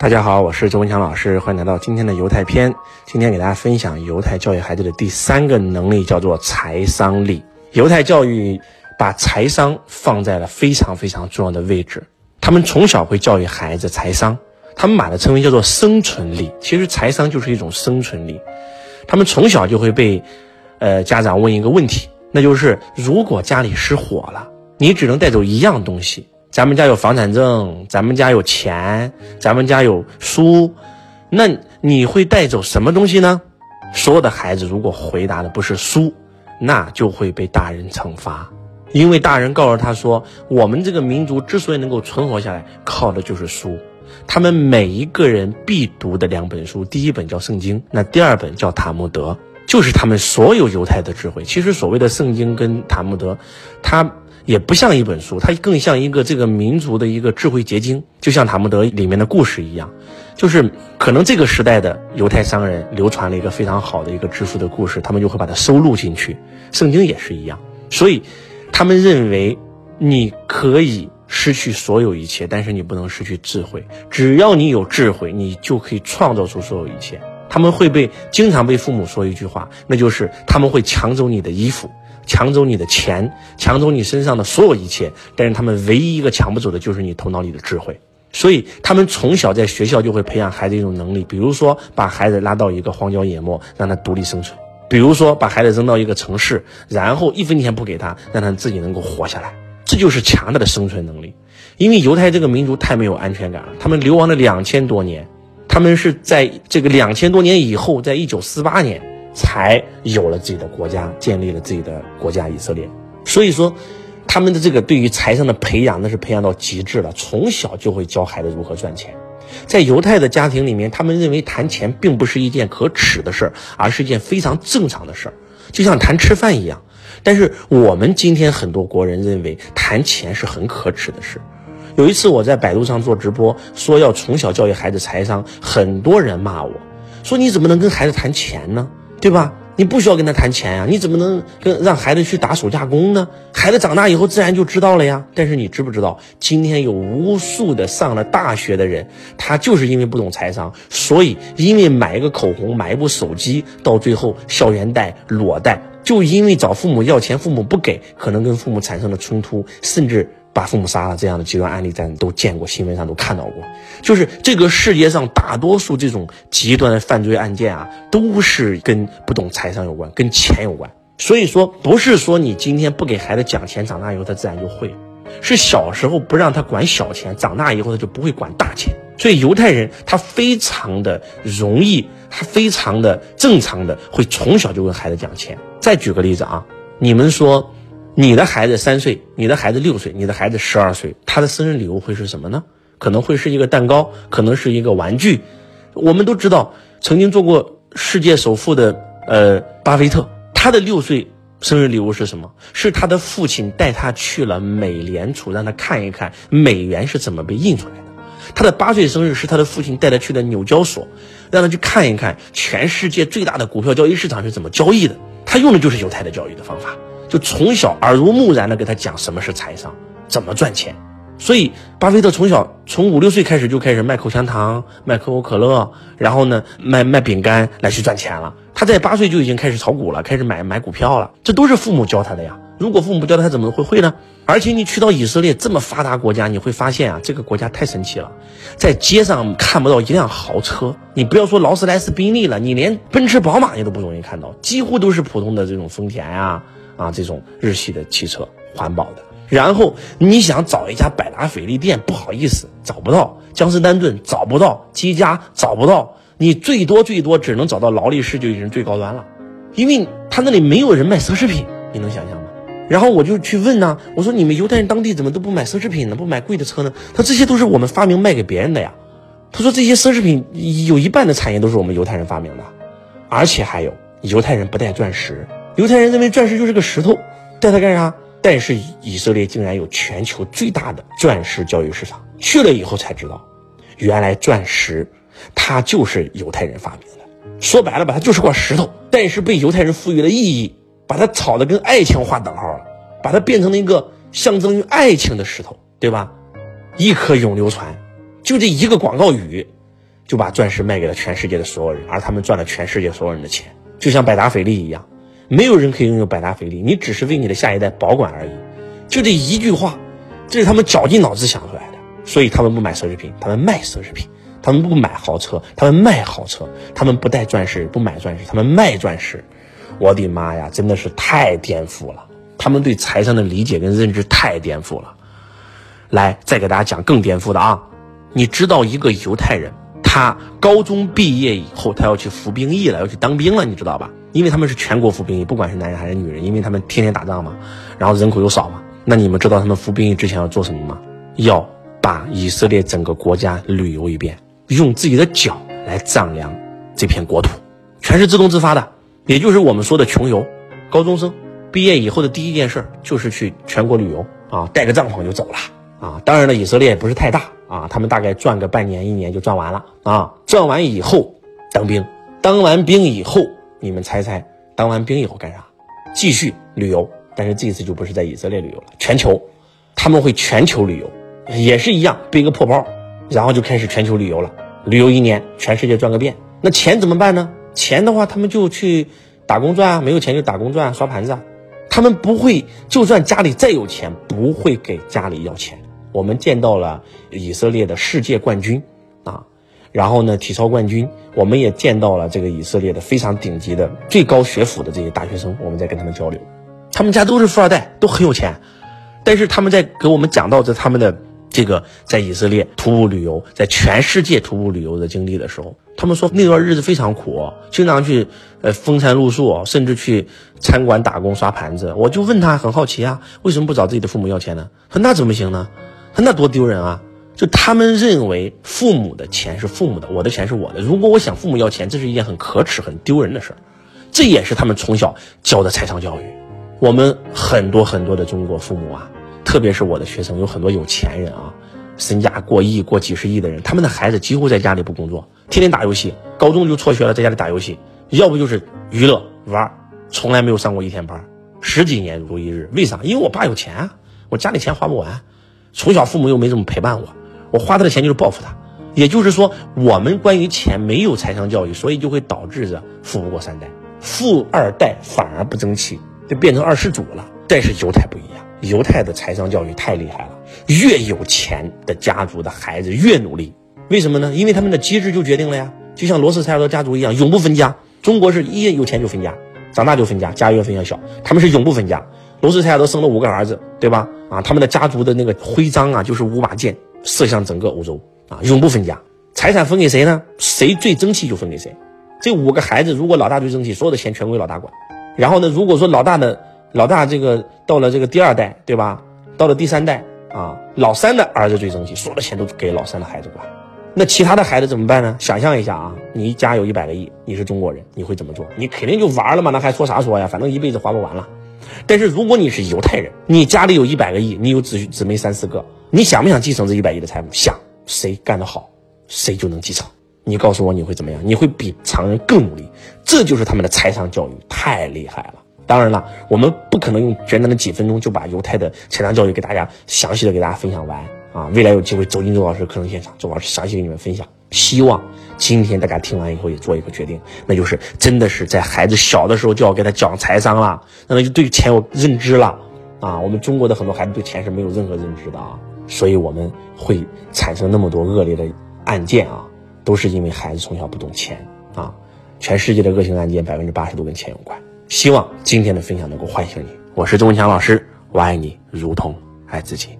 大家好，我是周文强老师，欢迎来到今天的犹太篇。今天给大家分享犹太教育孩子的第三个能力，叫做财商力。犹太教育把财商放在了非常非常重要的位置，他们从小会教育孩子财商，他们把它称为叫做生存力。其实财商就是一种生存力，他们从小就会被，呃，家长问一个问题，那就是如果家里失火了，你只能带走一样东西。咱们家有房产证，咱们家有钱，咱们家有书，那你会带走什么东西呢？所有的孩子如果回答的不是书，那就会被大人惩罚，因为大人告诉他说，我们这个民族之所以能够存活下来，靠的就是书。他们每一个人必读的两本书，第一本叫圣经，那第二本叫塔木德，就是他们所有犹太的智慧。其实所谓的圣经跟塔木德，它。也不像一本书，它更像一个这个民族的一个智慧结晶，就像塔木德里面的故事一样，就是可能这个时代的犹太商人流传了一个非常好的一个致富的故事，他们就会把它收录进去。圣经也是一样，所以他们认为你可以失去所有一切，但是你不能失去智慧。只要你有智慧，你就可以创造出所有一切。他们会被经常被父母说一句话，那就是他们会抢走你的衣服。抢走你的钱，抢走你身上的所有一切，但是他们唯一一个抢不走的就是你头脑里的智慧。所以他们从小在学校就会培养孩子一种能力，比如说把孩子拉到一个荒郊野漠，让他独立生存；比如说把孩子扔到一个城市，然后一分钱不给他，让他自己能够活下来。这就是强大的生存能力。因为犹太这个民族太没有安全感了，他们流亡了两千多年，他们是在这个两千多年以后，在一九四八年。才有了自己的国家，建立了自己的国家以色列。所以说，他们的这个对于财商的培养，那是培养到极致了。从小就会教孩子如何赚钱。在犹太的家庭里面，他们认为谈钱并不是一件可耻的事儿，而是一件非常正常的事儿，就像谈吃饭一样。但是我们今天很多国人认为谈钱是很可耻的事。有一次我在百度上做直播，说要从小教育孩子财商，很多人骂我说你怎么能跟孩子谈钱呢？对吧？你不需要跟他谈钱呀，你怎么能跟让孩子去打手架工呢？孩子长大以后自然就知道了呀。但是你知不知道，今天有无数的上了大学的人，他就是因为不懂财商，所以因为买一个口红、买一部手机，到最后校园贷、裸贷，就因为找父母要钱，父母不给，可能跟父母产生了冲突，甚至。把父母杀了这样的极端案例，咱都见过，新闻上都看到过。就是这个世界上大多数这种极端的犯罪案件啊，都是跟不懂财商有关，跟钱有关。所以说，不是说你今天不给孩子讲钱，长大以后他自然就会；是小时候不让他管小钱，长大以后他就不会管大钱。所以犹太人他非常的容易，他非常的正常的会从小就跟孩子讲钱。再举个例子啊，你们说。你的孩子三岁，你的孩子六岁，你的孩子十二岁，他的生日礼物会是什么呢？可能会是一个蛋糕，可能是一个玩具。我们都知道，曾经做过世界首富的呃巴菲特，他的六岁生日礼物是什么？是他的父亲带他去了美联储，让他看一看美元是怎么被印出来的。他的八岁生日是他的父亲带他去的纽交所，让他去看一看全世界最大的股票交易市场是怎么交易的。他用的就是犹太的教育的方法。就从小耳濡目染的给他讲什么是财商，怎么赚钱。所以巴菲特从小从五六岁开始就开始卖口香糖、卖可口可乐，然后呢卖卖饼干来去赚钱了。他在八岁就已经开始炒股了，开始买买股票了。这都是父母教他的呀。如果父母不教他，怎么会会呢？而且你去到以色列这么发达国家，你会发现啊，这个国家太神奇了，在街上看不到一辆豪车。你不要说劳斯莱斯、宾利了，你连奔驰、宝马你都不容易看到，几乎都是普通的这种丰田啊。啊，这种日系的汽车，环保的。然后你想找一家百达翡丽店，不好意思，找不到；江诗丹顿找不到，积家找不到。你最多最多只能找到劳力士，就已经最高端了，因为他那里没有人卖奢侈品，你能想象吗？然后我就去问呢，我说你们犹太人当地怎么都不买奢侈品呢？不买贵的车呢？他这些都是我们发明卖给别人的呀。他说这些奢侈品有一半的产业都是我们犹太人发明的，而且还有犹太人不戴钻石。犹太人认为钻石就是个石头，带它干啥？但是以色列竟然有全球最大的钻石交易市场，去了以后才知道，原来钻石它就是犹太人发明的。说白了吧，它就是块石头，但是被犹太人赋予了意义，把它炒的跟爱情划等号了，把它变成了一个象征于爱情的石头，对吧？一颗永流传，就这一个广告语，就把钻石卖给了全世界的所有人，而他们赚了全世界所有人的钱，就像百达翡丽一样，没有人可以拥有百达翡丽，你只是为你的下一代保管而已。就这一句话，这是他们绞尽脑汁想出来的。所以他们不买奢侈品，他们卖奢侈品；他们不买豪车，他们卖豪车；他们不戴钻石，不买钻石，他们卖钻石。我的妈呀，真的是太颠覆了！他们对财商的理解跟认知太颠覆了。来，再给大家讲更颠覆的啊！你知道一个犹太人，他高中毕业以后，他要去服兵役了，要去当兵了，你知道吧？因为他们是全国服兵役，不管是男人还是女人，因为他们天天打仗嘛，然后人口又少嘛。那你们知道他们服兵役之前要做什么吗？要。把以色列整个国家旅游一遍，用自己的脚来丈量这片国土，全是自动自发的，也就是我们说的穷游。高中生毕业以后的第一件事就是去全国旅游啊，带个帐篷就走了啊。当然了，以色列也不是太大啊，他们大概转个半年一年就转完了啊。转完以后当兵，当完兵以后，你们猜猜，当完兵以后干啥？继续旅游，但是这次就不是在以色列旅游了，全球，他们会全球旅游。也是一样，背个破包，然后就开始全球旅游了。旅游一年，全世界转个遍。那钱怎么办呢？钱的话，他们就去打工赚啊，没有钱就打工赚，啊刷盘子啊。他们不会，就算家里再有钱，不会给家里要钱。我们见到了以色列的世界冠军啊，然后呢，体操冠军，我们也见到了这个以色列的非常顶级的最高学府的这些大学生，我们在跟他们交流，他们家都是富二代，都很有钱，但是他们在给我们讲到这他们的。这个在以色列徒步旅游，在全世界徒步旅游的经历的时候，他们说那段日子非常苦，经常去呃风餐露宿，甚至去餐馆打工刷盘子。我就问他，很好奇啊，为什么不找自己的父母要钱呢？说那怎么行呢？他那多丢人啊！就他们认为父母的钱是父母的，我的钱是我的。如果我想父母要钱，这是一件很可耻、很丢人的事儿。这也是他们从小教的财商教育。我们很多很多的中国父母啊。特别是我的学生有很多有钱人啊，身价过亿、过几十亿的人，他们的孩子几乎在家里不工作，天天打游戏，高中就辍学了，在家里打游戏，要不就是娱乐玩，从来没有上过一天班，十几年如一日。为啥？因为我爸有钱啊，我家里钱花不完，从小父母又没怎么陪伴我，我花他的钱就是报复他。也就是说，我们关于钱没有财商教育，所以就会导致着富不过三代，富二代反而不争气，就变成二世祖了。但是犹太不一样。犹太的财商教育太厉害了，越有钱的家族的孩子越努力，为什么呢？因为他们的机制就决定了呀，就像罗斯柴尔德家族一样，永不分家。中国是一有钱就分家，长大就分家，家越分越小。他们是永不分家。罗斯柴尔德生了五个儿子，对吧？啊，他们的家族的那个徽章啊，就是五把剑，射向整个欧洲啊，永不分家。财产分给谁呢？谁最争气就分给谁。这五个孩子，如果老大最争气，所有的钱全归老大管。然后呢，如果说老大的。老大这个到了这个第二代，对吧？到了第三代啊，老三的儿子最争气，所有的钱都给老三的孩子管。那其他的孩子怎么办呢？想象一下啊，你家有一百个亿，你是中国人，你会怎么做？你肯定就玩了嘛，那还说啥说呀？反正一辈子花不完了。但是如果你是犹太人，你家里有一百个亿，你有姊姊妹三四个，你想不想继承这一百亿的财富？想，谁干得好，谁就能继承。你告诉我你会怎么样？你会比常人更努力。这就是他们的财商教育，太厉害了。当然了，我们不可能用简单的几分钟就把犹太的财商教育给大家详细的给大家分享完啊！未来有机会走进周老师课程现场，周老师详细给你们分享。希望今天大家听完以后也做一个决定，那就是真的是在孩子小的时候就要给他讲财商了，那他就对钱有认知了啊！我们中国的很多孩子对钱是没有任何认知的啊，所以我们会产生那么多恶劣的案件啊，都是因为孩子从小不懂钱啊！全世界的恶性案件百分之八十都跟钱有关。希望今天的分享能够唤醒你。我是周文强老师，我爱你如同爱自己。